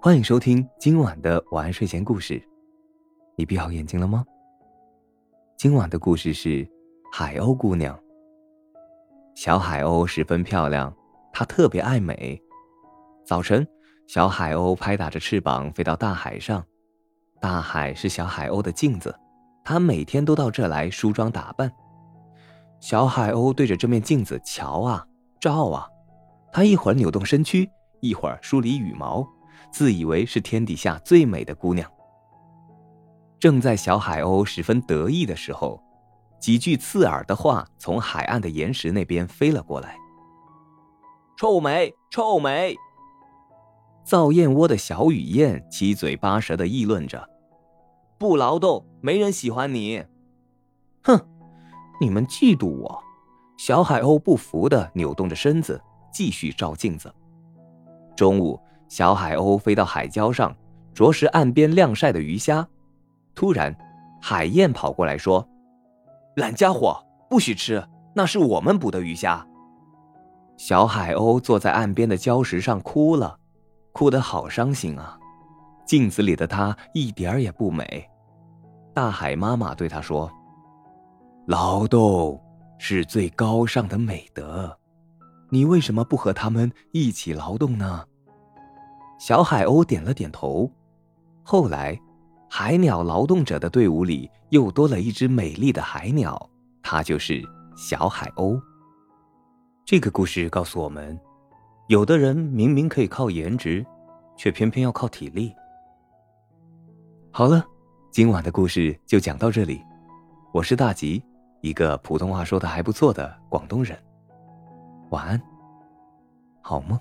欢迎收听今晚的晚安睡前故事。你闭好眼睛了吗？今晚的故事是海鸥姑娘。小海鸥十分漂亮，它特别爱美。早晨，小海鸥拍打着翅膀飞到大海上，大海是小海鸥的镜子，它每天都到这来梳妆打扮。小海鸥对着这面镜子瞧啊照啊，它一会儿扭动身躯，一会儿梳理羽毛。自以为是天底下最美的姑娘。正在小海鸥十分得意的时候，几句刺耳的话从海岸的岩石那边飞了过来。臭美，臭美！造燕窝的小雨燕七嘴八舌的议论着：“不劳动，没人喜欢你。”哼，你们嫉妒我！小海鸥不服的扭动着身子，继续照镜子。中午。小海鸥飞到海礁上，啄食岸边晾晒的鱼虾。突然，海燕跑过来说：“懒家伙，不许吃，那是我们捕的鱼虾。”小海鸥坐在岸边的礁石上哭了，哭得好伤心啊！镜子里的它一点儿也不美。大海妈妈对它说：“劳动是最高尚的美德，你为什么不和他们一起劳动呢？”小海鸥点了点头。后来，海鸟劳动者的队伍里又多了一只美丽的海鸟，它就是小海鸥。这个故事告诉我们，有的人明明可以靠颜值，却偏偏要靠体力。好了，今晚的故事就讲到这里。我是大吉，一个普通话说的还不错的广东人。晚安，好梦。